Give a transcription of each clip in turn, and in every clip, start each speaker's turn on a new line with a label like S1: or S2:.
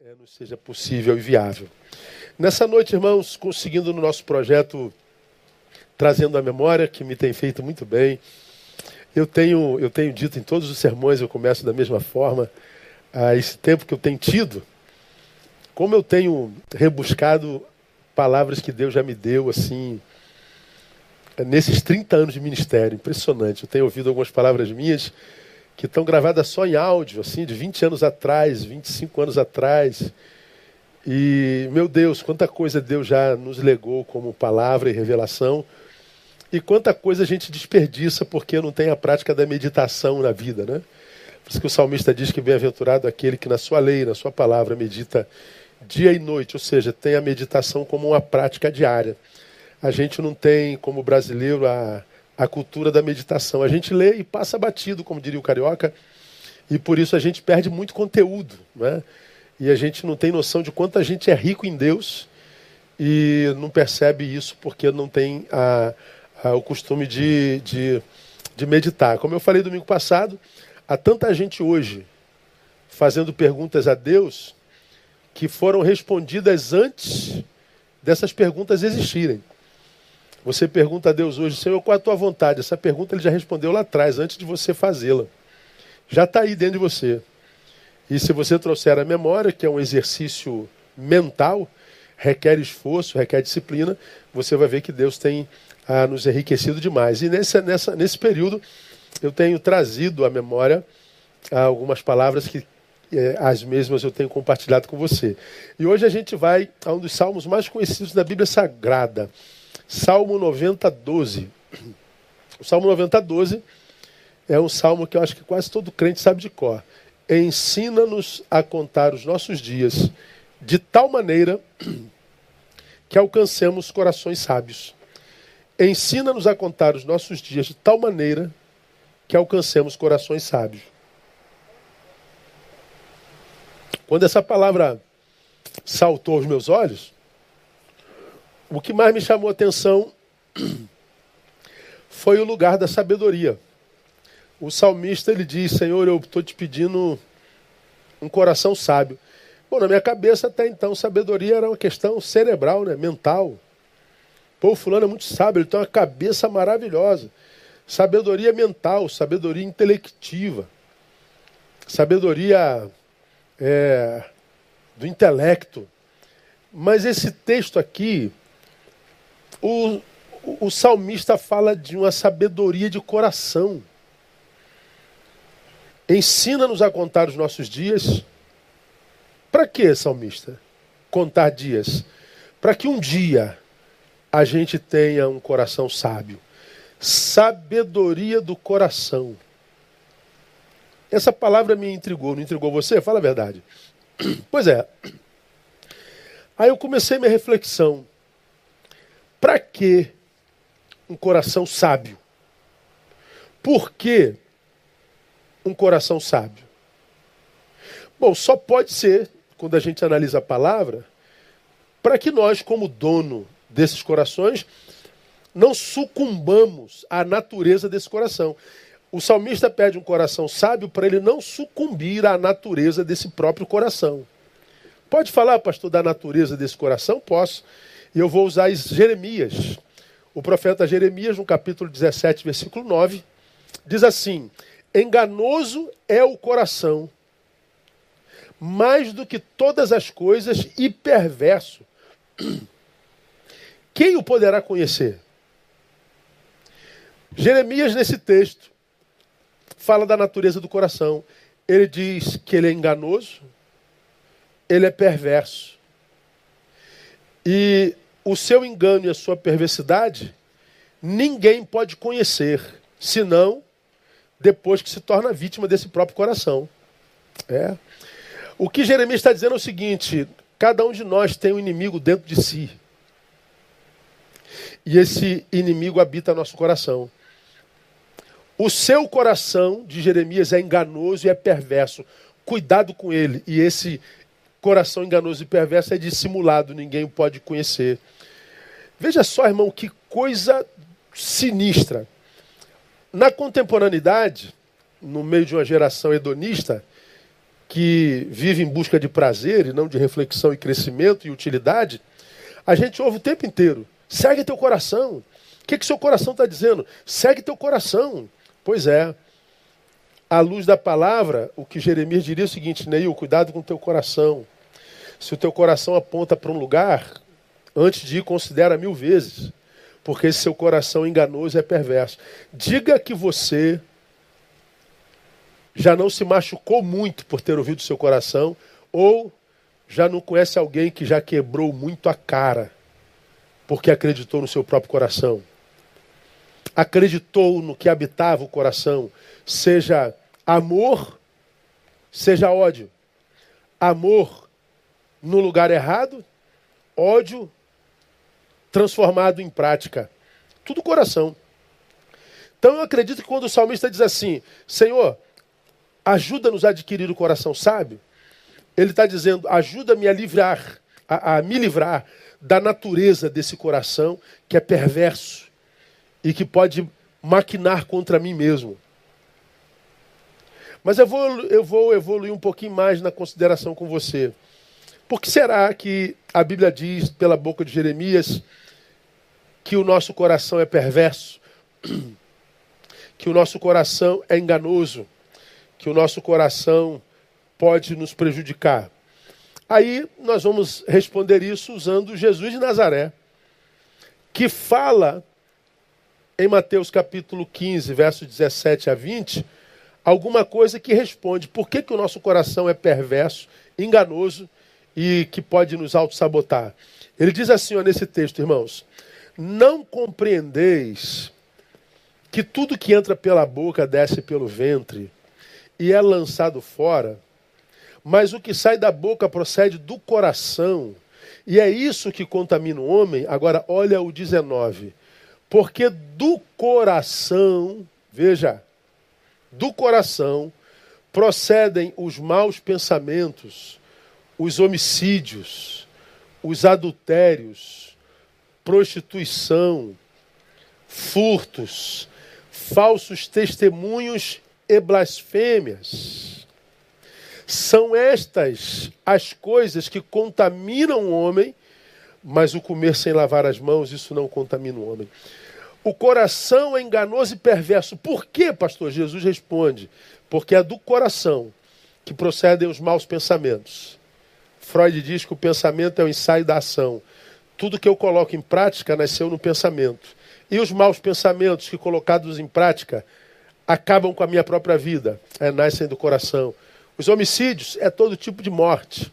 S1: é, nos seja possível e viável. Nessa noite, irmãos, conseguindo no nosso projeto, trazendo a memória, que me tem feito muito bem, eu tenho, eu tenho dito em todos os sermões, eu começo da mesma forma, a esse tempo que eu tenho tido, como eu tenho rebuscado palavras que Deus já me deu, assim, nesses 30 anos de ministério, impressionante. Eu tenho ouvido algumas palavras minhas que estão gravadas só em áudio, assim, de 20 anos atrás, 25 anos atrás. E, meu Deus, quanta coisa Deus já nos legou como palavra e revelação. E quanta coisa a gente desperdiça porque não tem a prática da meditação na vida, né? Por isso que o salmista diz que bem-aventurado aquele que na sua lei, na sua palavra, medita dia e noite, ou seja, tem a meditação como uma prática diária. A gente não tem, como brasileiro, a, a cultura da meditação. A gente lê e passa batido, como diria o carioca, e por isso a gente perde muito conteúdo. Né? E a gente não tem noção de quanto a gente é rico em Deus e não percebe isso porque não tem a, a, o costume de, de, de meditar. Como eu falei domingo passado, há tanta gente hoje fazendo perguntas a Deus que foram respondidas antes dessas perguntas existirem. Você pergunta a Deus hoje, Senhor, qual é a tua vontade? Essa pergunta ele já respondeu lá atrás, antes de você fazê-la. Já está aí dentro de você. E se você trouxer a memória, que é um exercício mental, requer esforço, requer disciplina, você vai ver que Deus tem ah, nos enriquecido demais. E nesse, nessa, nesse período, eu tenho trazido à memória ah, algumas palavras que eh, as mesmas eu tenho compartilhado com você. E hoje a gente vai a um dos salmos mais conhecidos da Bíblia Sagrada. Salmo 90, 12. O Salmo 90, 12 é um salmo que eu acho que quase todo crente sabe de cor. Ensina-nos a contar os nossos dias de tal maneira que alcancemos corações sábios. Ensina-nos a contar os nossos dias de tal maneira que alcancemos corações sábios. Quando essa palavra saltou aos meus olhos, o que mais me chamou a atenção foi o lugar da sabedoria. O salmista ele diz: Senhor, eu estou te pedindo um coração sábio. Bom, na minha cabeça até então, sabedoria era uma questão cerebral, né? mental. Pô, o fulano é muito sábio, ele tem uma cabeça maravilhosa. Sabedoria mental, sabedoria intelectiva, sabedoria é, do intelecto. Mas esse texto aqui, o, o salmista fala de uma sabedoria de coração. Ensina-nos a contar os nossos dias. Para que, salmista? Contar dias? Para que um dia a gente tenha um coração sábio. Sabedoria do coração. Essa palavra me intrigou, não intrigou você? Fala a verdade. Pois é. Aí eu comecei minha reflexão. Para que um coração sábio? Por que um coração sábio? Bom, só pode ser, quando a gente analisa a palavra, para que nós, como dono desses corações, não sucumbamos à natureza desse coração. O salmista pede um coração sábio para ele não sucumbir à natureza desse próprio coração. Pode falar, pastor, da natureza desse coração? Posso. E eu vou usar Jeremias. O profeta Jeremias, no capítulo 17, versículo 9, diz assim: Enganoso é o coração, mais do que todas as coisas, e perverso. Quem o poderá conhecer? Jeremias, nesse texto, fala da natureza do coração. Ele diz que ele é enganoso, ele é perverso. E o seu engano e a sua perversidade, ninguém pode conhecer, senão depois que se torna vítima desse próprio coração. É. O que Jeremias está dizendo é o seguinte: cada um de nós tem um inimigo dentro de si. E esse inimigo habita nosso coração. O seu coração, de Jeremias, é enganoso e é perverso. Cuidado com ele. E esse coração enganoso e perverso é dissimulado, ninguém pode conhecer. Veja só, irmão, que coisa sinistra. Na contemporaneidade, no meio de uma geração hedonista, que vive em busca de prazer e não de reflexão e crescimento e utilidade, a gente ouve o tempo inteiro. Segue teu coração. O que, que seu coração está dizendo? Segue teu coração. Pois é. À luz da palavra, o que Jeremias diria é o seguinte, Neil, cuidado com teu coração. Se o teu coração aponta para um lugar, antes de ir, considera mil vezes. Porque seu coração enganoso é perverso. Diga que você já não se machucou muito por ter ouvido seu coração, ou já não conhece alguém que já quebrou muito a cara porque acreditou no seu próprio coração. Acreditou no que habitava o coração, seja amor, seja ódio. Amor no lugar errado, ódio transformado em prática. Tudo coração. Então eu acredito que quando o salmista diz assim: Senhor, ajuda-nos a adquirir o coração sábio, ele está dizendo: ajuda-me a livrar, a, a me livrar da natureza desse coração que é perverso e que pode maquinar contra mim mesmo. Mas eu vou, eu vou evoluir um pouquinho mais na consideração com você. Por que será que a Bíblia diz, pela boca de Jeremias, que o nosso coração é perverso? Que o nosso coração é enganoso? Que o nosso coração pode nos prejudicar? Aí nós vamos responder isso usando Jesus de Nazaré, que fala em Mateus capítulo 15, verso 17 a 20, alguma coisa que responde por que, que o nosso coração é perverso, enganoso e que pode nos auto-sabotar. Ele diz assim ó, nesse texto, irmãos: Não compreendeis que tudo que entra pela boca desce pelo ventre e é lançado fora mas o que sai da boca procede do coração. E é isso que contamina o homem. Agora, olha o 19. Porque do coração, veja, do coração procedem os maus pensamentos, os homicídios, os adultérios, prostituição, furtos, falsos testemunhos e blasfêmias. São estas as coisas que contaminam o homem, mas o comer sem lavar as mãos, isso não contamina o homem. O coração é enganoso e perverso. Por quê, pastor? Jesus responde: porque é do coração que procedem os maus pensamentos. Freud diz que o pensamento é o ensaio da ação. Tudo que eu coloco em prática nasceu no pensamento. E os maus pensamentos que colocados em prática acabam com a minha própria vida, é, nascem do coração. Os homicídios é todo tipo de morte.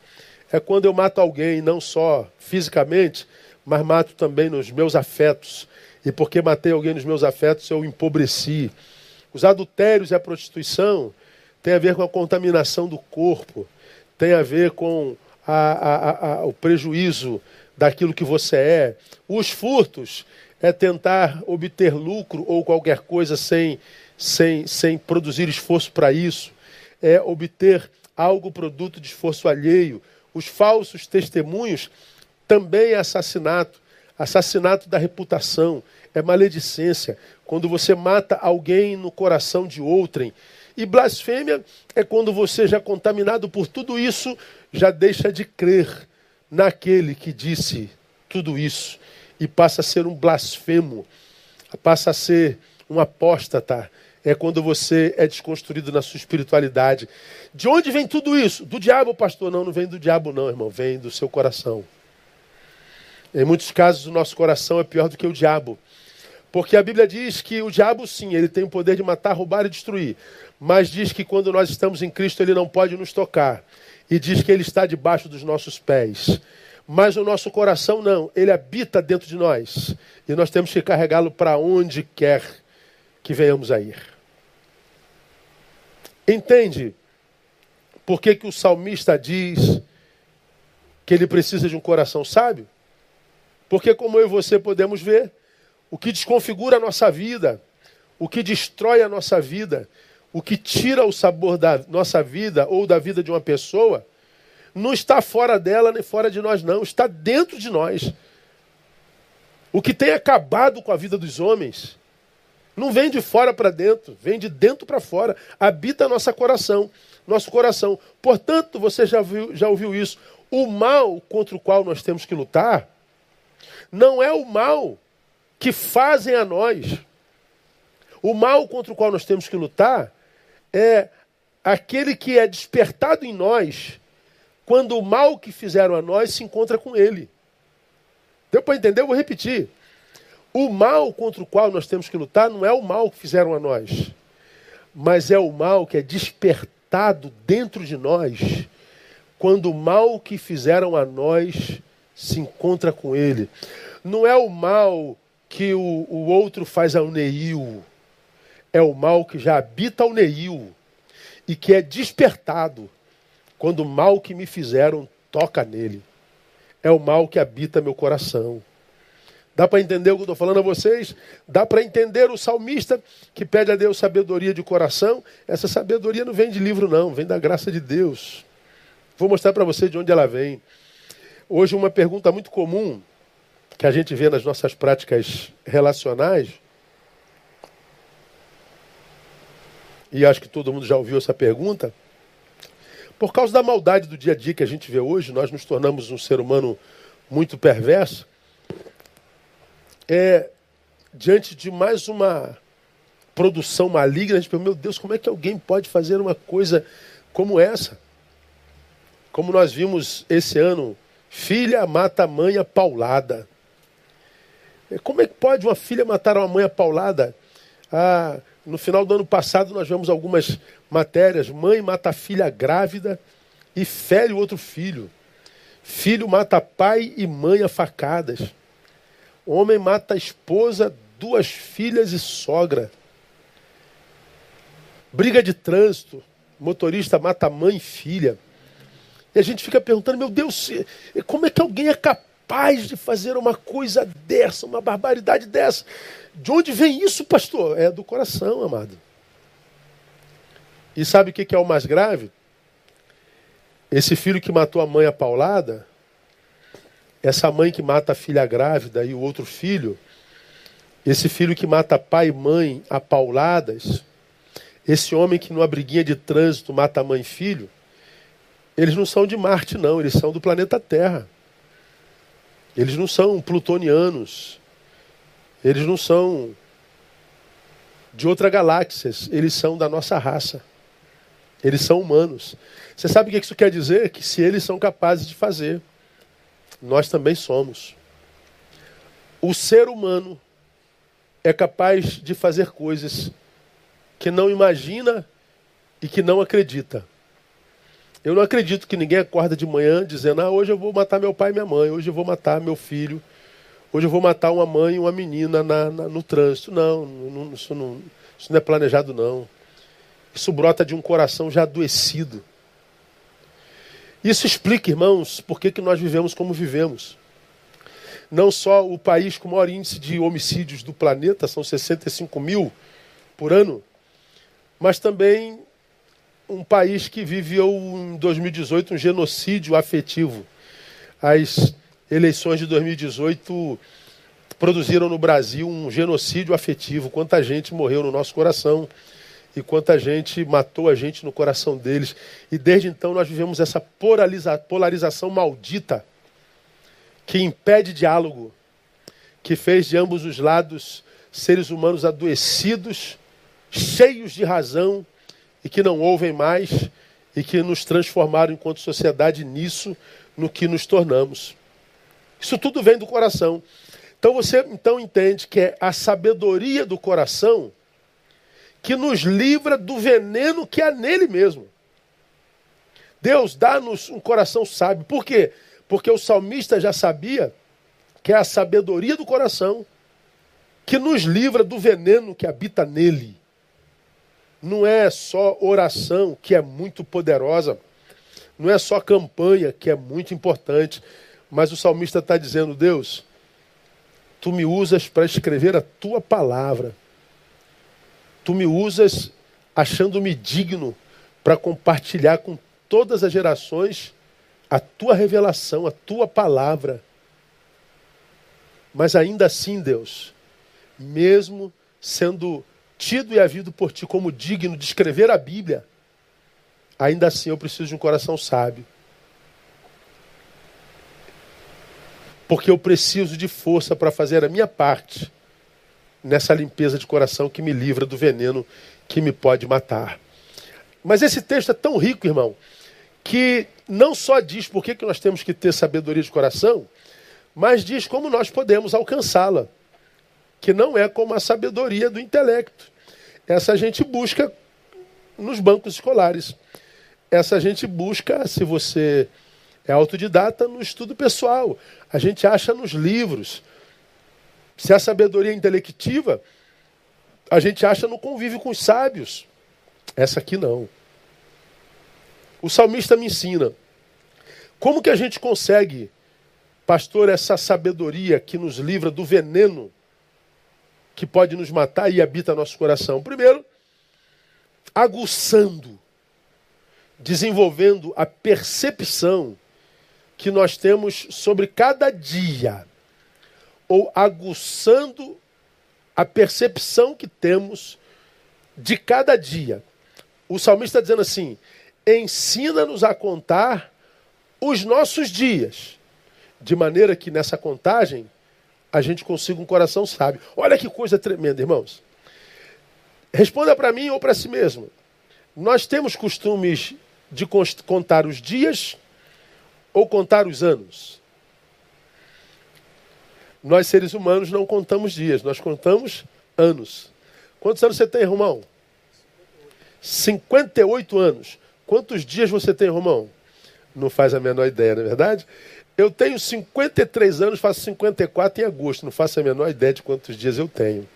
S1: É quando eu mato alguém, não só fisicamente, mas mato também nos meus afetos. E porque matei alguém nos meus afetos, eu empobreci. Os adultérios e a prostituição tem a ver com a contaminação do corpo, tem a ver com a, a, a, o prejuízo daquilo que você é. Os furtos é tentar obter lucro ou qualquer coisa sem, sem, sem produzir esforço para isso é obter algo produto de esforço alheio. Os falsos testemunhos também é assassinato. Assassinato da reputação, é maledicência. Quando você mata alguém no coração de outrem. E blasfêmia é quando você, já contaminado por tudo isso, já deixa de crer naquele que disse tudo isso e passa a ser um blasfemo, passa a ser um apóstata, é quando você é desconstruído na sua espiritualidade. De onde vem tudo isso? Do diabo, pastor? Não, não vem do diabo, não, irmão. Vem do seu coração. Em muitos casos, o nosso coração é pior do que o diabo. Porque a Bíblia diz que o diabo, sim, ele tem o poder de matar, roubar e destruir. Mas diz que quando nós estamos em Cristo, ele não pode nos tocar. E diz que ele está debaixo dos nossos pés. Mas o nosso coração não, ele habita dentro de nós. E nós temos que carregá-lo para onde quer que venhamos a ir. Entende por que, que o salmista diz que ele precisa de um coração sábio? Porque, como eu e você podemos ver, o que desconfigura a nossa vida, o que destrói a nossa vida, o que tira o sabor da nossa vida ou da vida de uma pessoa, não está fora dela nem fora de nós, não, está dentro de nós. O que tem acabado com a vida dos homens não vem de fora para dentro, vem de dentro para fora. Habita nosso coração. nosso coração. Portanto, você já, viu, já ouviu isso. O mal contra o qual nós temos que lutar não é o mal que fazem a nós. O mal contra o qual nós temos que lutar é aquele que é despertado em nós quando o mal que fizeram a nós se encontra com ele. Deu para entender? Eu vou repetir. O mal contra o qual nós temos que lutar não é o mal que fizeram a nós, mas é o mal que é despertado dentro de nós quando o mal que fizeram a nós se encontra com ele. Não é o mal que o, o outro faz ao Neil, é o mal que já habita o Neil e que é despertado quando o mal que me fizeram toca nele. É o mal que habita meu coração. Dá para entender o que eu estou falando a vocês? Dá para entender o salmista que pede a Deus sabedoria de coração? Essa sabedoria não vem de livro, não, vem da graça de Deus. Vou mostrar para você de onde ela vem. Hoje, uma pergunta muito comum que a gente vê nas nossas práticas relacionais, e acho que todo mundo já ouviu essa pergunta, por causa da maldade do dia a dia que a gente vê hoje, nós nos tornamos um ser humano muito perverso é, diante de mais uma produção maligna, a gente pensa, meu Deus, como é que alguém pode fazer uma coisa como essa? Como nós vimos esse ano, filha mata mãe a paulada. Como é que pode uma filha matar uma mãe a paulada? Ah, no final do ano passado nós vemos algumas matérias. Mãe mata filha grávida e fere o outro filho. Filho mata pai e mãe a facadas. Homem mata esposa, duas filhas e sogra. Briga de trânsito. Motorista mata mãe e filha. E a gente fica perguntando, meu Deus, como é que alguém é capaz de fazer uma coisa dessa, uma barbaridade dessa? De onde vem isso, pastor? É do coração, amado. E sabe o que é o mais grave? Esse filho que matou a mãe a paulada essa mãe que mata a filha grávida e o outro filho, esse filho que mata pai e mãe a pauladas, esse homem que numa briguinha de trânsito mata mãe e filho, eles não são de Marte, não, eles são do planeta Terra. Eles não são plutonianos. Eles não são de outra galáxia, eles são da nossa raça. Eles são humanos. Você sabe o que isso quer dizer? Que se eles são capazes de fazer, nós também somos. O ser humano é capaz de fazer coisas que não imagina e que não acredita. Eu não acredito que ninguém acorda de manhã dizendo: ah, hoje eu vou matar meu pai e minha mãe, hoje eu vou matar meu filho, hoje eu vou matar uma mãe e uma menina na, na, no trânsito. Não, não, isso não, isso não é planejado, não. Isso brota de um coração já adoecido. Isso explica, irmãos, por que, que nós vivemos como vivemos. Não só o país com o maior índice de homicídios do planeta, são 65 mil por ano, mas também um país que viveu em 2018 um genocídio afetivo. As eleições de 2018 produziram no Brasil um genocídio afetivo. Quanta gente morreu no nosso coração e quanta gente matou a gente no coração deles. E desde então nós vivemos essa polariza polarização maldita que impede diálogo, que fez de ambos os lados seres humanos adoecidos, cheios de razão e que não ouvem mais e que nos transformaram enquanto sociedade nisso, no que nos tornamos. Isso tudo vem do coração. Então você então entende que é a sabedoria do coração que nos livra do veneno que há nele mesmo. Deus dá-nos um coração sábio. Por quê? Porque o salmista já sabia que é a sabedoria do coração que nos livra do veneno que habita nele. Não é só oração, que é muito poderosa, não é só campanha, que é muito importante, mas o salmista está dizendo: Deus, tu me usas para escrever a tua palavra. Tu me usas achando-me digno para compartilhar com todas as gerações a tua revelação, a tua palavra. Mas ainda assim, Deus, mesmo sendo tido e havido por ti como digno de escrever a Bíblia, ainda assim eu preciso de um coração sábio. Porque eu preciso de força para fazer a minha parte nessa limpeza de coração que me livra do veneno que me pode matar. Mas esse texto é tão rico, irmão, que não só diz por que, nós temos que ter sabedoria de coração, mas diz como nós podemos alcançá-la. Que não é como a sabedoria do intelecto. Essa a gente busca nos bancos escolares. Essa a gente busca, se você é autodidata, no estudo pessoal. A gente acha nos livros. Se a sabedoria é intelectiva, a gente acha no convívio com os sábios. Essa aqui não. O salmista me ensina. Como que a gente consegue, pastor, essa sabedoria que nos livra do veneno que pode nos matar e habita nosso coração? Primeiro, aguçando, desenvolvendo a percepção que nós temos sobre cada dia, ou aguçando a percepção que temos de cada dia. O salmista está dizendo assim: ensina-nos a contar os nossos dias, de maneira que nessa contagem a gente consiga um coração sábio. Olha que coisa tremenda, irmãos. Responda para mim ou para si mesmo. Nós temos costumes de contar os dias ou contar os anos? Nós, seres humanos, não contamos dias, nós contamos anos. Quantos anos você tem, Romão? 58 anos. Quantos dias você tem, Romão? Não faz a menor ideia, não é verdade? Eu tenho 53 anos, faço 54 em agosto. Não faço a menor ideia de quantos dias eu tenho.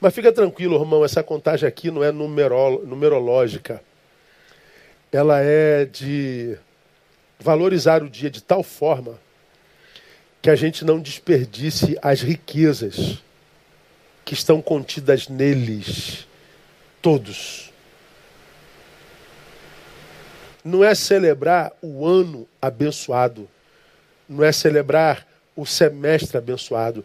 S1: Mas fica tranquilo, Romão, essa contagem aqui não é numerológica. Ela é de valorizar o dia de tal forma que a gente não desperdice as riquezas que estão contidas neles, todos. Não é celebrar o ano abençoado, não é celebrar o semestre abençoado,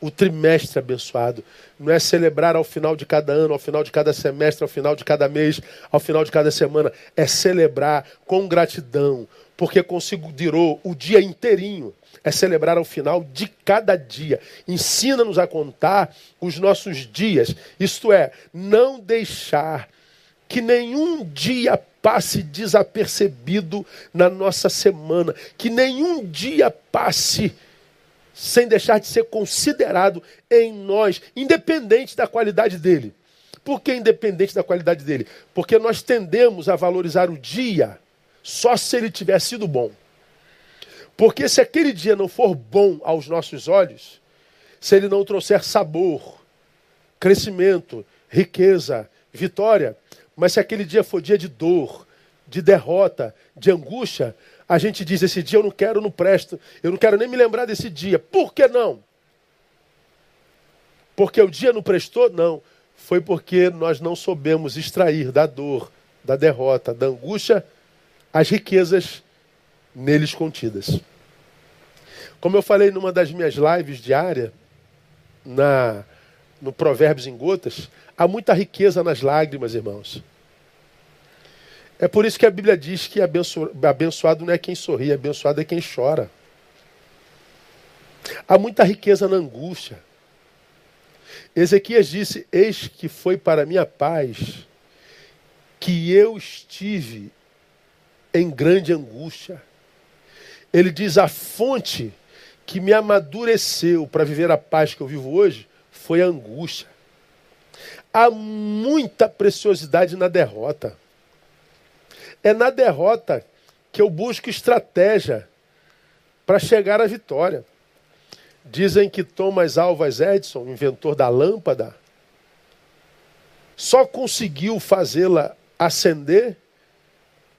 S1: o trimestre abençoado, não é celebrar ao final de cada ano, ao final de cada semestre, ao final de cada mês, ao final de cada semana, é celebrar com gratidão, porque considerou o dia inteirinho. É celebrar ao final de cada dia. Ensina-nos a contar os nossos dias, isto é, não deixar que nenhum dia passe desapercebido na nossa semana, que nenhum dia passe sem deixar de ser considerado em nós, independente da qualidade dele. Por que independente da qualidade dele? Porque nós tendemos a valorizar o dia só se ele tiver sido bom. Porque se aquele dia não for bom aos nossos olhos, se ele não trouxer sabor, crescimento, riqueza, vitória, mas se aquele dia for dia de dor, de derrota, de angústia, a gente diz: esse dia eu não quero, não presto, eu não quero nem me lembrar desse dia. Por que não? Porque o dia não prestou? Não. Foi porque nós não soubemos extrair da dor, da derrota, da angústia, as riquezas neles contidas. Como eu falei numa das minhas lives diárias, na, no Provérbios em Gotas, há muita riqueza nas lágrimas, irmãos. É por isso que a Bíblia diz que abençoado não é quem sorri, abençoado é quem chora. Há muita riqueza na angústia. Ezequias disse: Eis que foi para minha paz que eu estive em grande angústia. Ele diz: a fonte que me amadureceu para viver a paz que eu vivo hoje foi a angústia. Há muita preciosidade na derrota. É na derrota que eu busco estratégia para chegar à vitória. Dizem que Thomas Alvas Edison, inventor da lâmpada, só conseguiu fazê-la acender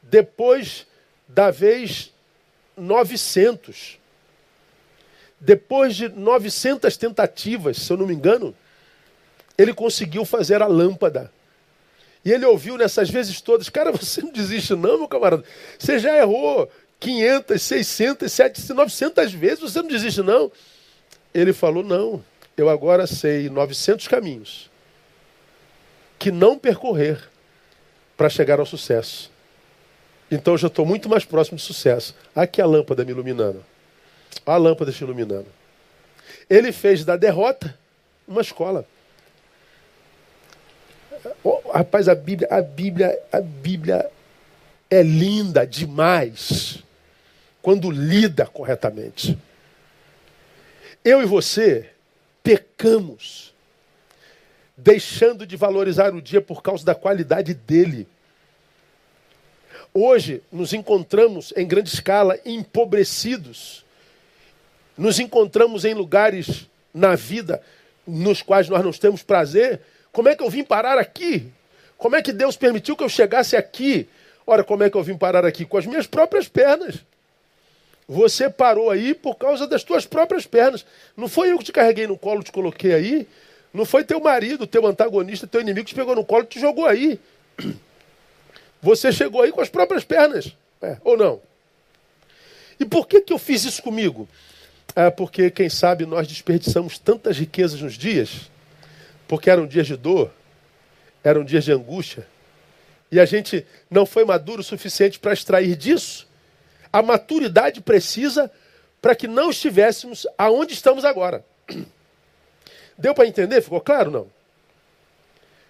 S1: depois da vez 900. Depois de 900 tentativas, se eu não me engano, ele conseguiu fazer a lâmpada. E ele ouviu nessas vezes todas: Cara, você não desiste, não, meu camarada. Você já errou 500, 600, 700, 900 vezes, você não desiste, não. Ele falou: Não, eu agora sei 900 caminhos que não percorrer para chegar ao sucesso. Então eu já estou muito mais próximo de sucesso. Aqui a lâmpada me iluminando. A lâmpada te iluminando. Ele fez da derrota uma escola. Oh, rapaz, a Bíblia, a Bíblia, a Bíblia é linda demais quando lida corretamente. Eu e você pecamos, deixando de valorizar o dia por causa da qualidade dele. Hoje nos encontramos em grande escala empobrecidos, nos encontramos em lugares na vida nos quais nós não temos prazer. Como é que eu vim parar aqui? Como é que Deus permitiu que eu chegasse aqui? Ora, como é que eu vim parar aqui? Com as minhas próprias pernas. Você parou aí por causa das tuas próprias pernas. Não foi eu que te carreguei no colo, te coloquei aí. Não foi teu marido, teu antagonista, teu inimigo que te pegou no colo e te jogou aí. Você chegou aí com as próprias pernas. É, ou não? E por que, que eu fiz isso comigo? É porque, quem sabe, nós desperdiçamos tantas riquezas nos dias, porque eram dias de dor, eram dias de angústia, e a gente não foi maduro o suficiente para extrair disso a maturidade precisa para que não estivéssemos aonde estamos agora. Deu para entender? Ficou claro? Não.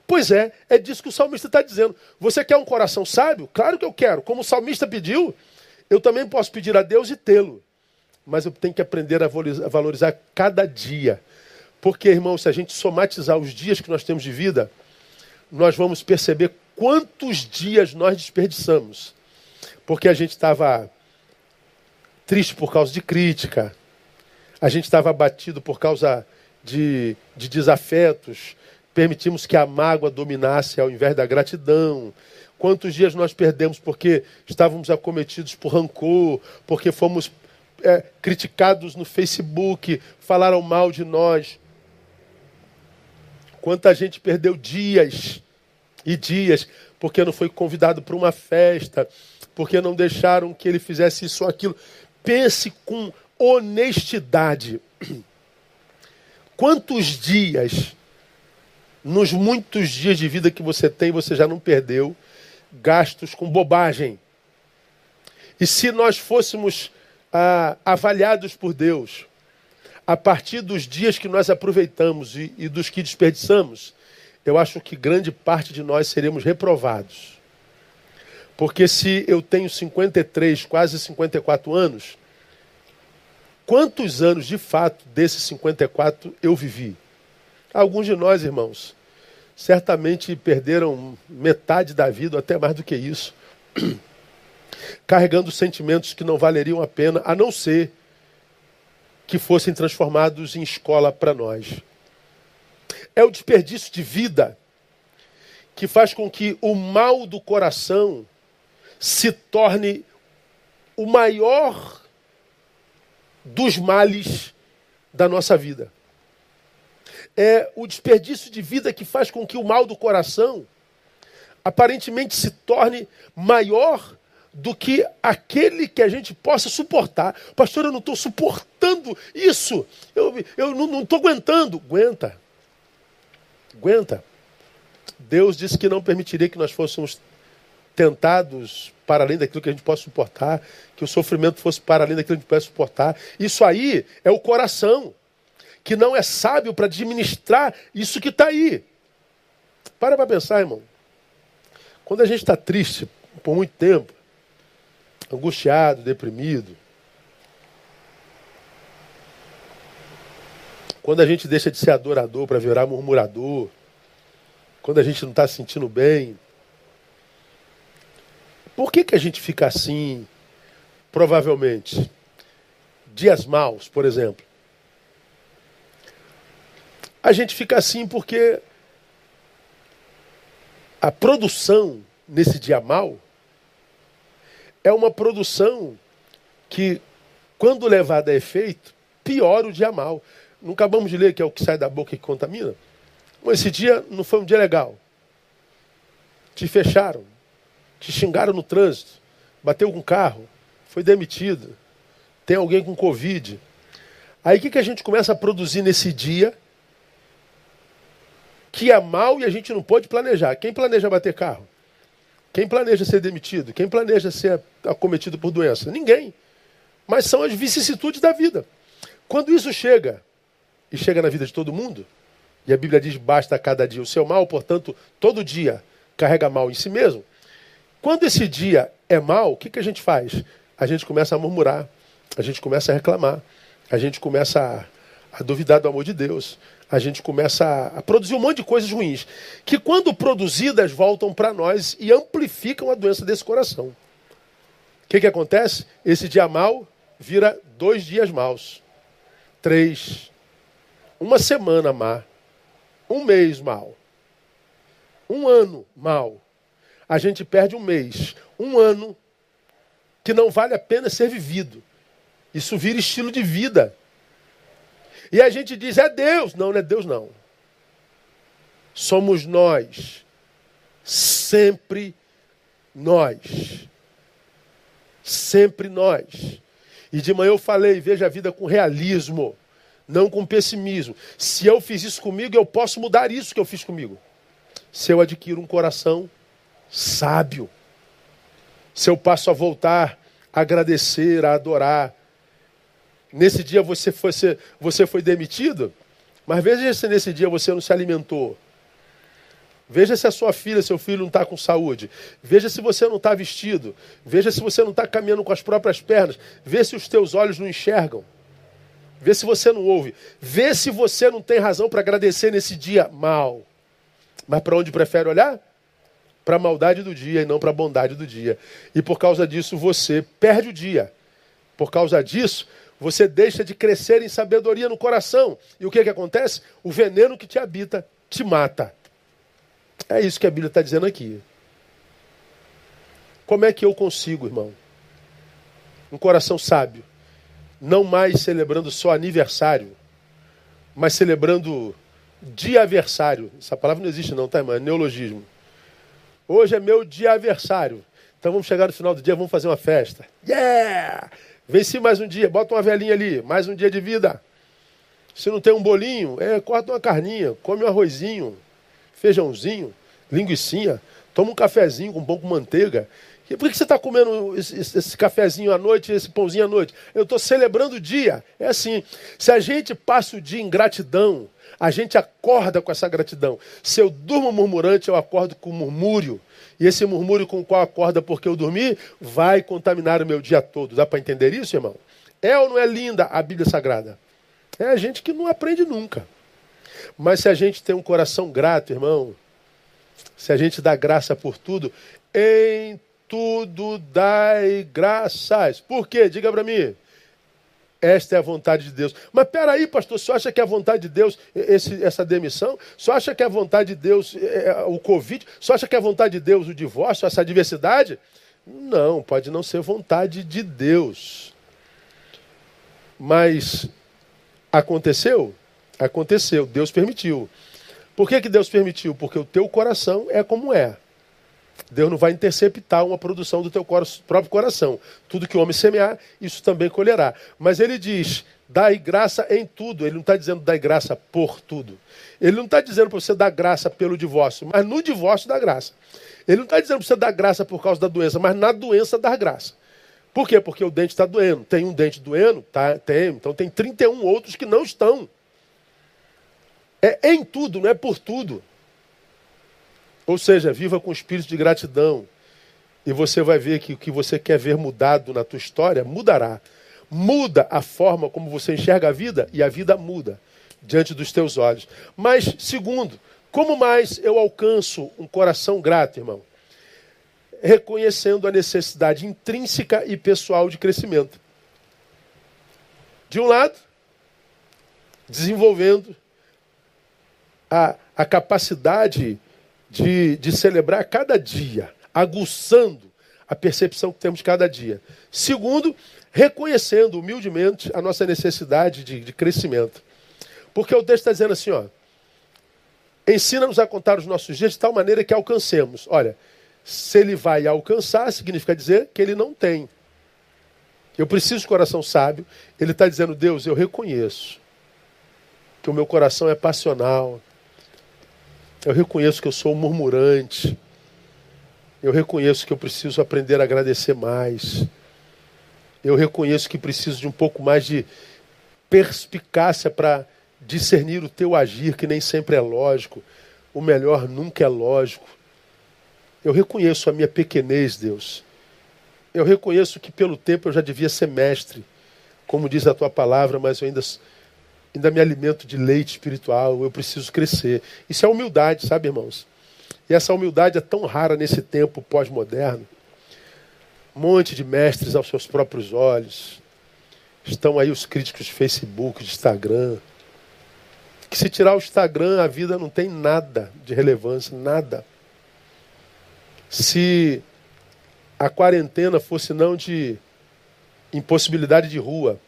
S1: Pois é, é disso que o salmista está dizendo. Você quer um coração sábio? Claro que eu quero. Como o salmista pediu, eu também posso pedir a Deus e tê-lo. Mas eu tenho que aprender a valorizar cada dia. Porque, irmão, se a gente somatizar os dias que nós temos de vida, nós vamos perceber quantos dias nós desperdiçamos. Porque a gente estava triste por causa de crítica, a gente estava abatido por causa de, de desafetos, permitimos que a mágoa dominasse ao invés da gratidão. Quantos dias nós perdemos porque estávamos acometidos por rancor, porque fomos é, criticados no Facebook, falaram mal de nós. Quanta gente perdeu dias e dias porque não foi convidado para uma festa, porque não deixaram que ele fizesse isso ou aquilo. Pense com honestidade. Quantos dias, nos muitos dias de vida que você tem, você já não perdeu, gastos com bobagem? E se nós fôssemos ah, avaliados por Deus, a partir dos dias que nós aproveitamos e, e dos que desperdiçamos, eu acho que grande parte de nós seremos reprovados. Porque se eu tenho 53, quase 54 anos, quantos anos de fato desses 54 eu vivi? Alguns de nós, irmãos, certamente perderam metade da vida, até mais do que isso, carregando sentimentos que não valeriam a pena, a não ser que fossem transformados em escola para nós. É o desperdício de vida que faz com que o mal do coração se torne o maior dos males da nossa vida. É o desperdício de vida que faz com que o mal do coração aparentemente se torne maior do que aquele que a gente possa suportar. Pastor, eu não estou suportando isso. Eu, eu não estou aguentando. Aguenta. Aguenta. Deus disse que não permitiria que nós fôssemos tentados para além daquilo que a gente pode suportar, que o sofrimento fosse para além daquilo que a gente pode suportar. Isso aí é o coração, que não é sábio para administrar isso que está aí. Para para pensar, irmão. Quando a gente está triste por muito tempo, angustiado, deprimido, quando a gente deixa de ser adorador para virar murmurador, quando a gente não está se sentindo bem, por que, que a gente fica assim, provavelmente? Dias maus, por exemplo. A gente fica assim porque a produção nesse dia mal é uma produção que, quando levada a efeito, piora o dia mal. Não acabamos de ler que é o que sai da boca que contamina? Mas esse dia não foi um dia legal. Te fecharam, te xingaram no trânsito, bateu com um carro, foi demitido, tem alguém com Covid. Aí o que, que a gente começa a produzir nesse dia que é mal e a gente não pode planejar? Quem planeja bater carro? Quem planeja ser demitido? Quem planeja ser acometido por doença? Ninguém. Mas são as vicissitudes da vida. Quando isso chega, e chega na vida de todo mundo, e a Bíblia diz: basta cada dia o seu mal, portanto, todo dia carrega mal em si mesmo. Quando esse dia é mal, o que, que a gente faz? A gente começa a murmurar, a gente começa a reclamar, a gente começa a, a duvidar do amor de Deus, a gente começa a, produzir um monte de coisas ruins, que quando produzidas voltam para nós e amplificam a doença desse coração. O que, que acontece? Esse dia mal vira dois dias maus, três, uma semana má, um mês mal, um ano mal. A gente perde um mês, um ano que não vale a pena ser vivido. Isso vira estilo de vida. E a gente diz, é Deus. Não, não é Deus, não. Somos nós. Sempre nós. Sempre nós. E de manhã eu falei, veja a vida com realismo, não com pessimismo. Se eu fiz isso comigo, eu posso mudar isso que eu fiz comigo. Se eu adquiro um coração sábio. Se eu passo a voltar a agradecer, a adorar. Nesse dia você foi, você foi demitido, mas veja se nesse dia você não se alimentou. Veja se a sua filha, seu filho não está com saúde. Veja se você não está vestido. Veja se você não está caminhando com as próprias pernas. Vê se os teus olhos não enxergam. Vê se você não ouve. Vê se você não tem razão para agradecer nesse dia mal. Mas para onde prefere olhar? Para a maldade do dia e não para a bondade do dia. E por causa disso você perde o dia. Por causa disso, você deixa de crescer em sabedoria no coração. E o que, que acontece? O veneno que te habita te mata. É isso que a Bíblia está dizendo aqui. Como é que eu consigo, irmão? Um coração sábio. Não mais celebrando só aniversário, mas celebrando diaversário. Essa palavra não existe, não, tá, irmão? É neologismo. Hoje é meu diaversário. Então vamos chegar no final do dia, vamos fazer uma festa. Yeah! Venci mais um dia, bota uma velhinha ali, mais um dia de vida. Se não tem um bolinho, é, corta uma carninha, come um arrozinho, feijãozinho, linguiçinha, toma um cafezinho com pão com manteiga. E por que você está comendo esse, esse, cafezinho à noite, esse pãozinho à noite? Eu estou celebrando o dia. É assim. Se a gente passa o dia em gratidão, a gente acorda com essa gratidão. Se eu durmo murmurante, eu acordo com murmúrio. E esse murmúrio com o qual acorda porque eu dormi, vai contaminar o meu dia todo. Dá para entender isso, irmão? É ou não é linda a Bíblia Sagrada? É a gente que não aprende nunca. Mas se a gente tem um coração grato, irmão, se a gente dá graça por tudo, em tudo dai graças. Por quê? Diga para mim. Esta é a vontade de Deus. Mas peraí, pastor, você acha que é a vontade de Deus esse, essa demissão? Você acha que é a vontade de Deus é, é, o Covid? Você acha que é a vontade de Deus o divórcio, essa diversidade? Não, pode não ser vontade de Deus. Mas aconteceu? Aconteceu, Deus permitiu. Por que, que Deus permitiu? Porque o teu coração é como é. Deus não vai interceptar uma produção do teu próprio coração. Tudo que o homem semear, isso também colherá. Mas ele diz: dai graça em tudo. Ele não está dizendo dai graça por tudo. Ele não está dizendo para você dar graça pelo divórcio, mas no divórcio dá graça. Ele não está dizendo para você dar graça por causa da doença, mas na doença dar graça. Por quê? Porque o dente está doendo. Tem um dente doendo? Tá, tem. Então tem 31 outros que não estão. É em tudo, não é por tudo. Ou seja, viva com espírito de gratidão. E você vai ver que o que você quer ver mudado na tua história mudará. Muda a forma como você enxerga a vida e a vida muda diante dos teus olhos. Mas, segundo, como mais eu alcanço um coração grato, irmão? Reconhecendo a necessidade intrínseca e pessoal de crescimento. De um lado, desenvolvendo a, a capacidade de, de celebrar cada dia, aguçando a percepção que temos cada dia. Segundo, reconhecendo humildemente a nossa necessidade de, de crescimento. Porque o texto está dizendo assim, ó. Ensina-nos a contar os nossos dias de tal maneira que alcancemos. Olha, se ele vai alcançar, significa dizer que ele não tem. Eu preciso de coração sábio. Ele está dizendo, Deus, eu reconheço que o meu coração é passional, eu reconheço que eu sou um murmurante. Eu reconheço que eu preciso aprender a agradecer mais. Eu reconheço que preciso de um pouco mais de perspicácia para discernir o teu agir, que nem sempre é lógico. O melhor nunca é lógico. Eu reconheço a minha pequenez, Deus. Eu reconheço que pelo tempo eu já devia ser mestre, como diz a tua palavra, mas eu ainda, ainda me alimento de leite espiritual, eu preciso crescer. Isso é humildade, sabe, irmãos? E essa humildade é tão rara nesse tempo pós-moderno. Um monte de mestres aos seus próprios olhos. Estão aí os críticos de Facebook, de Instagram. Que se tirar o Instagram, a vida não tem nada de relevância, nada. Se a quarentena fosse não de impossibilidade de rua,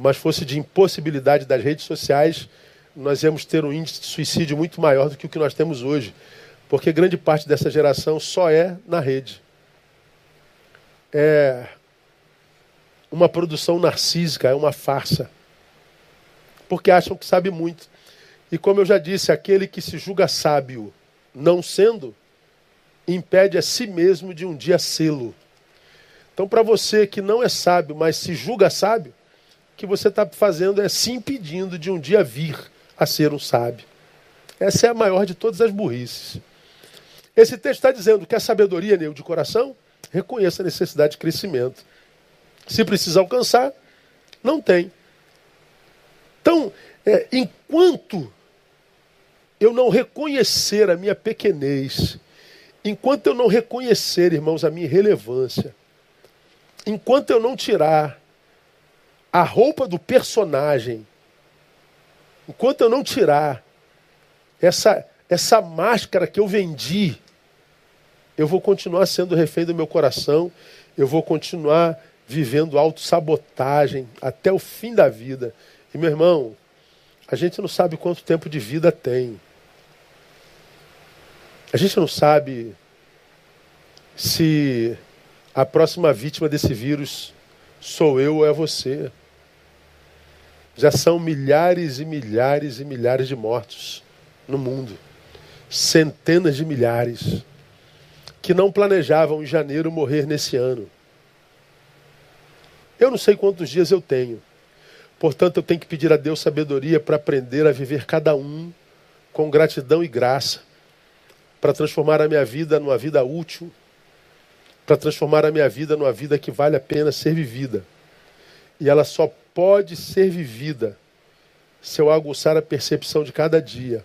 S1: mas fosse de impossibilidade das redes sociais, nós íamos ter um índice de suicídio muito maior do que o que nós temos hoje. Porque grande parte dessa geração só é na rede. É uma produção narcísica, é uma farsa. Porque acham que sabe muito. E como eu já disse, aquele que se julga sábio, não sendo, impede a si mesmo de um dia sê-lo. Então, para você que não é sábio, mas se julga sábio, que você está fazendo é se impedindo de um dia vir a ser um sábio. Essa é a maior de todas as burrices. Esse texto está dizendo que a sabedoria, Neu, de coração, reconheça a necessidade de crescimento. Se precisa alcançar, não tem. Então, é, enquanto eu não reconhecer a minha pequenez, enquanto eu não reconhecer, irmãos, a minha relevância, enquanto eu não tirar a roupa do personagem, enquanto eu não tirar essa, essa máscara que eu vendi, eu vou continuar sendo refém do meu coração, eu vou continuar vivendo autossabotagem até o fim da vida. E meu irmão, a gente não sabe quanto tempo de vida tem. A gente não sabe se a próxima vítima desse vírus sou eu ou é você. Já são milhares e milhares e milhares de mortos no mundo. Centenas de milhares que não planejavam em janeiro morrer nesse ano. Eu não sei quantos dias eu tenho. Portanto, eu tenho que pedir a Deus sabedoria para aprender a viver cada um com gratidão e graça para transformar a minha vida numa vida útil, para transformar a minha vida numa vida que vale a pena ser vivida. E ela só pode ser vivida se eu aguçar a percepção de cada dia,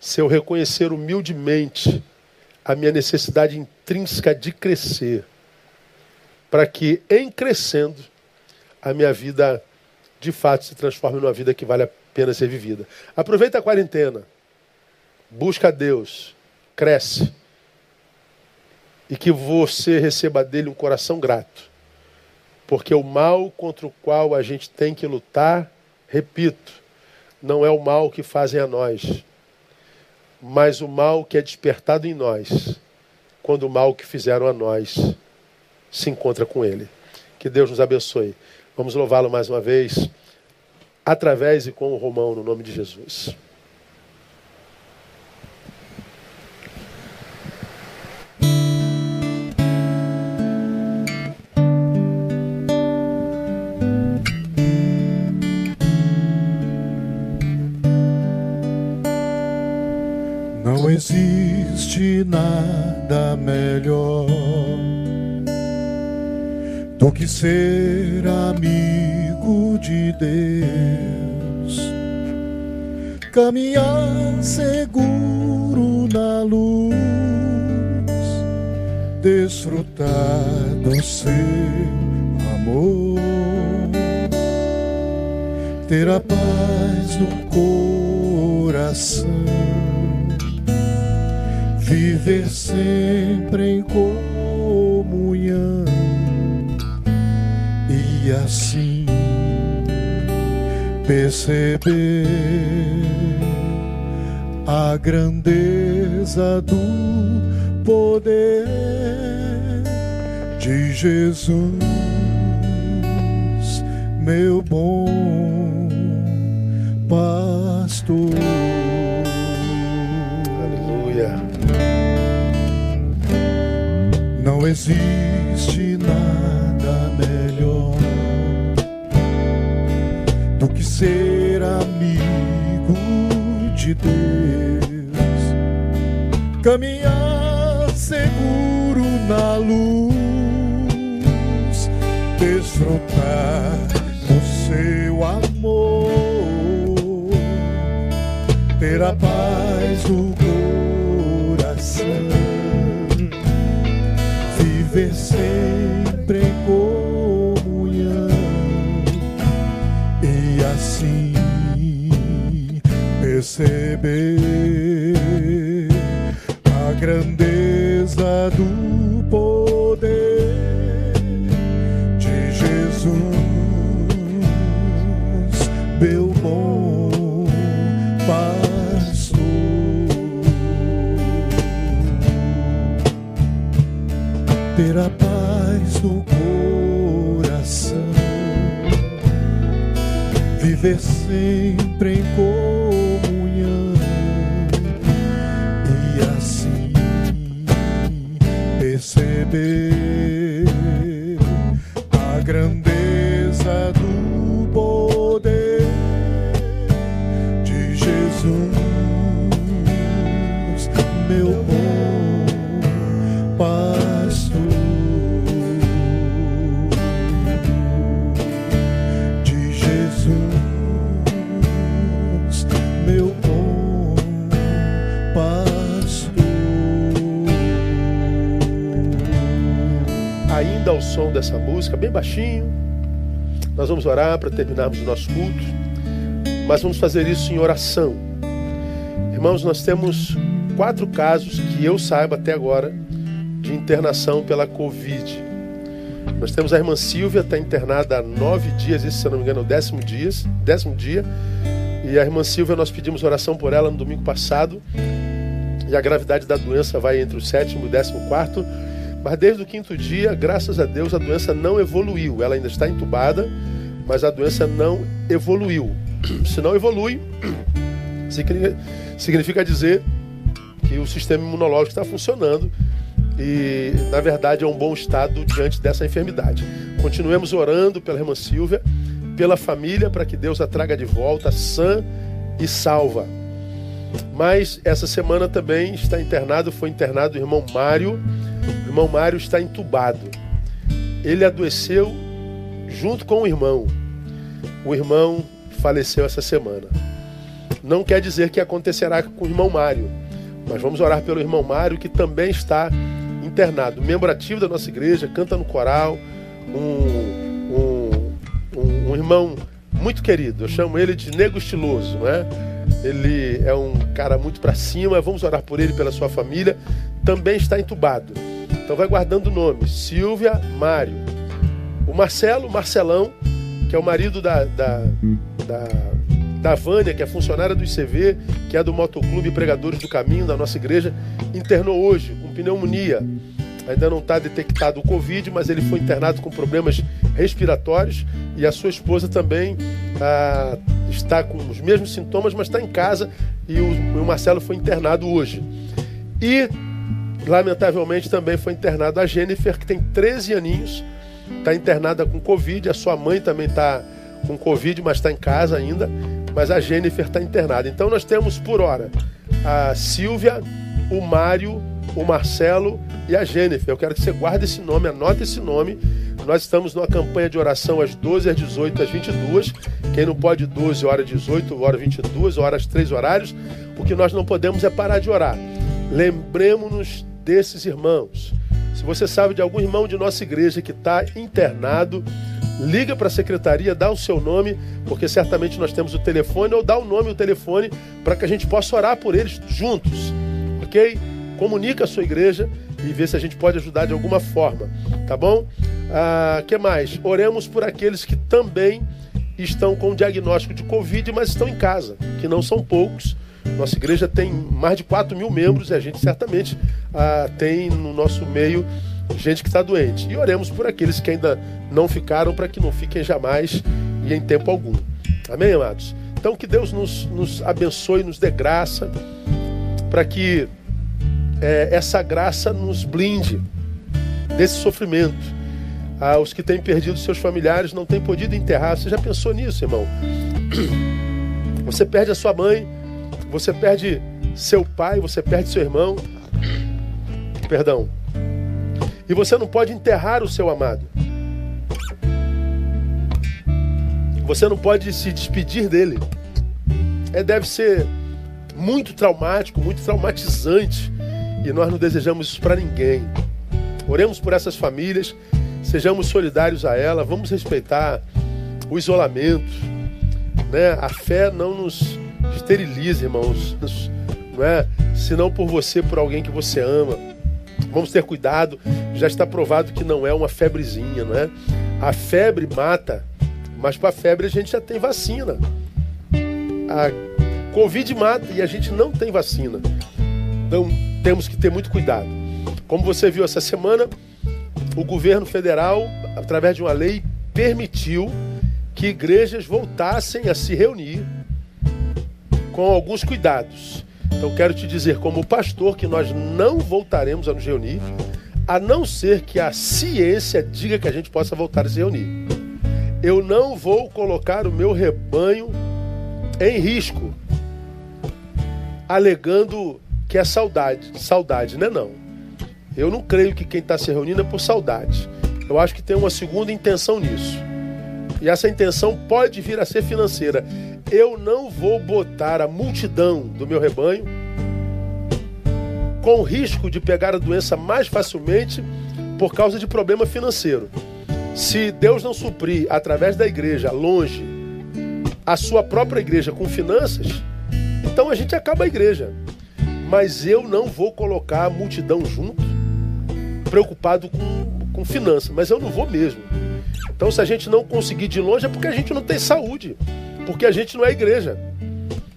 S1: se eu reconhecer humildemente a minha necessidade intrínseca de crescer, para que, em crescendo, a minha vida de fato se transforme numa vida que vale a pena ser vivida. Aproveita a quarentena, busca a Deus, cresce. E que você receba dele um coração grato. Porque o mal contra o qual a gente tem que lutar, repito, não é o mal que fazem a nós, mas o mal que é despertado em nós, quando o mal que fizeram a nós se encontra com ele. Que Deus nos abençoe. Vamos louvá-lo mais uma vez, através e com o Romão, no nome de Jesus.
S2: Existe nada melhor do que ser amigo de Deus, caminhar seguro na luz, desfrutar do seu amor, ter a paz no coração viver sempre em comunhão. E assim perceber a grandeza do poder de Jesus, meu bom existe nada melhor do que ser amigo de Deus, caminhar seguro na luz, desfrutar do seu amor, ter a paz do perceber a grandeza do poder de Jesus, meu bom pastor. Ter a paz no coração viver sempre em comunhão
S1: vamos orar para terminarmos o nosso culto, mas vamos fazer isso em oração. Irmãos, nós temos quatro casos que eu saiba até agora de internação pela Covid. Nós temos a irmã Silvia, está internada há nove dias, esse, se eu não me engano, é o décimo dia, décimo dia. E a irmã Silvia, nós pedimos oração por ela no domingo passado. E a gravidade da doença vai entre o sétimo e o décimo quarto. Mas desde o quinto dia, graças a Deus, a doença não evoluiu. Ela ainda está entubada, mas a doença não evoluiu. Se não evolui, significa- dizer que o sistema imunológico está funcionando e, na verdade, é um bom estado diante dessa enfermidade. Continuemos orando pela irmã Silvia, pela família, para que Deus a traga de volta sã e salva. Mas essa semana também está internado, foi internado o irmão Mário. O irmão Mário está entubado. Ele adoeceu junto com o irmão. O irmão faleceu essa semana. Não quer dizer que acontecerá com o irmão Mário, mas vamos orar pelo irmão Mário, que também está internado. Membro ativo da nossa igreja, canta no coral, um, um, um, um irmão muito querido. Eu chamo ele de nego estiloso, não é? Ele é um cara muito para cima. Vamos orar por ele, pela sua família. Também está entubado. Então vai guardando o nome: Silvia Mário. O Marcelo, Marcelão, que é o marido da, da, da, da Vânia, que é funcionária do ICV, que é do Motoclube Pregadores do Caminho, da nossa igreja, internou hoje com pneumonia. Ainda não está detectado o Covid, mas ele foi internado com problemas respiratórios e a sua esposa também ah, está com os mesmos sintomas, mas está em casa e o, o Marcelo foi internado hoje. E, lamentavelmente, também foi internado a Jennifer, que tem 13 aninhos, está internada com Covid, a sua mãe também está com Covid, mas está em casa ainda, mas a Jennifer está internada. Então nós temos por hora a Silvia, o Mário, o Marcelo e a Jennifer. Eu quero que você guarde esse nome, anote esse nome. Nós estamos numa campanha de oração às 12, às 18, às 22. Quem não pode 12, hora 18, hora 22, horas 3 horários. O que nós não podemos é parar de orar. Lembremos-nos desses irmãos. Se você sabe de algum irmão de nossa igreja que está internado, liga para a secretaria, dá o seu nome, porque certamente nós temos o telefone, ou dá o nome e o telefone para que a gente possa orar por eles juntos, ok? Comunica a sua igreja e vê se a gente pode ajudar de alguma forma, tá bom? Ah, que mais? Oremos por aqueles que também estão com diagnóstico de Covid, mas estão em casa, que não são poucos. Nossa igreja tem mais de 4 mil membros e a gente certamente ah, tem no nosso meio gente que está doente. E oremos por aqueles que ainda não ficaram, para que não fiquem jamais e em tempo algum. Amém, amados? Então que Deus nos, nos abençoe, nos dê graça, para que é, essa graça nos blinde, desse sofrimento. Ah, os que têm perdido seus familiares não têm podido enterrar. Você já pensou nisso, irmão? Você perde a sua mãe, você perde seu pai, você perde seu irmão. Perdão. E você não pode enterrar o seu amado. Você não pode se despedir dele. É, deve ser muito traumático, muito traumatizante. E nós não desejamos isso para ninguém. Oremos por essas famílias, sejamos solidários a ela, vamos respeitar o isolamento. Né? A fé não nos esteriliza, irmãos. Não é? Senão por você, por alguém que você ama. Vamos ter cuidado. Já está provado que não é uma febrezinha, não é? A febre mata, mas para a febre a gente já tem vacina. A Covid mata e a gente não tem vacina. Então temos que ter muito cuidado. Como você viu essa semana, o governo federal, através de uma lei, permitiu que igrejas voltassem a se reunir com alguns cuidados. Então quero te dizer, como pastor, que nós não voltaremos a nos reunir, a não ser que a ciência diga que a gente possa voltar a se reunir. Eu não vou colocar o meu rebanho em risco, alegando que é saudade. Saudade, né? Não. Eu não creio que quem está se reunindo é por saudade. Eu acho que tem uma segunda intenção nisso. E essa intenção pode vir a ser financeira. Eu não vou botar a multidão do meu rebanho com risco de pegar a doença mais facilmente por causa de problema financeiro. Se Deus não suprir através da igreja, longe, a sua própria igreja com finanças, então a gente acaba a igreja. Mas eu não vou colocar a multidão junto, preocupado com, com finanças, mas eu não vou mesmo. Então, se a gente não conseguir de longe, é porque a gente não tem saúde, porque a gente não é igreja.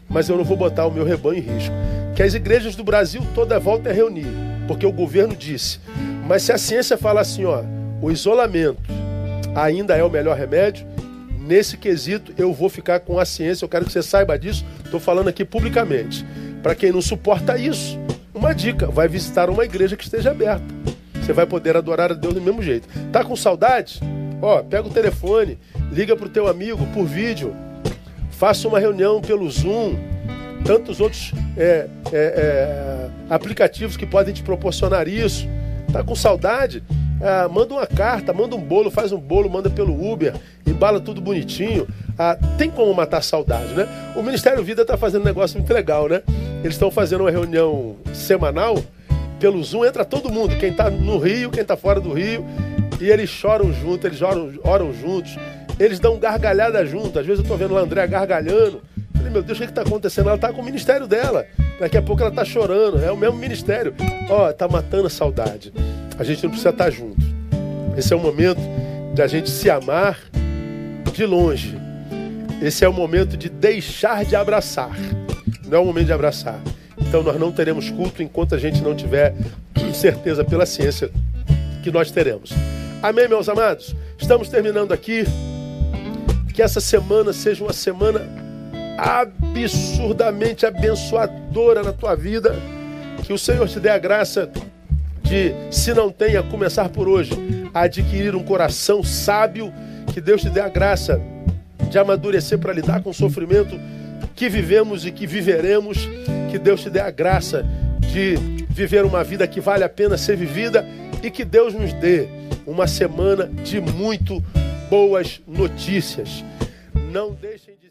S1: Mas eu não vou botar o meu rebanho em risco. Que as igrejas do Brasil toda volta a reunir, porque o governo disse. Mas se a ciência fala assim, ó, o isolamento ainda é o melhor remédio, nesse quesito eu vou ficar com a ciência, eu quero que você saiba disso, estou falando aqui publicamente. Para quem não suporta isso, uma dica: vai visitar uma igreja que esteja aberta. Você vai poder adorar a Deus do mesmo jeito. Tá com saudade? Ó, pega o telefone, liga pro teu amigo por vídeo, faça uma reunião pelo Zoom, tantos outros é, é, é, aplicativos que podem te proporcionar isso. Tá com saudade? Ah, manda uma carta, manda um bolo, faz um bolo, manda pelo Uber, embala tudo bonitinho. Ah, tem como matar saudade, né? O Ministério Vida está fazendo um negócio muito legal, né? Eles estão fazendo uma reunião semanal pelo Zoom, entra todo mundo, quem está no Rio, quem está fora do Rio, e eles choram juntos, eles oram, oram juntos, eles dão gargalhada junto. Às vezes eu estou vendo a André gargalhando. Falei, meu Deus, o que está acontecendo? Ela está com o ministério dela. Daqui a pouco ela está chorando. É o mesmo ministério. Ó, está matando a saudade. A gente não precisa estar tá junto. Esse é o momento de a gente se amar de longe. Esse é o momento de deixar de abraçar não é o momento de abraçar. Então nós não teremos culto enquanto a gente não tiver certeza pela ciência que nós teremos. Amém, meus amados? Estamos terminando aqui. Que essa semana seja uma semana absurdamente abençoadora na tua vida. Que o Senhor te dê a graça de, se não tem, a começar por hoje, adquirir um coração sábio. Que Deus te dê a graça de amadurecer para lidar com o sofrimento que vivemos e que viveremos. Que Deus te dê a graça de viver uma vida que vale a pena ser vivida e que Deus nos dê uma semana de muito boas notícias. Não deixem de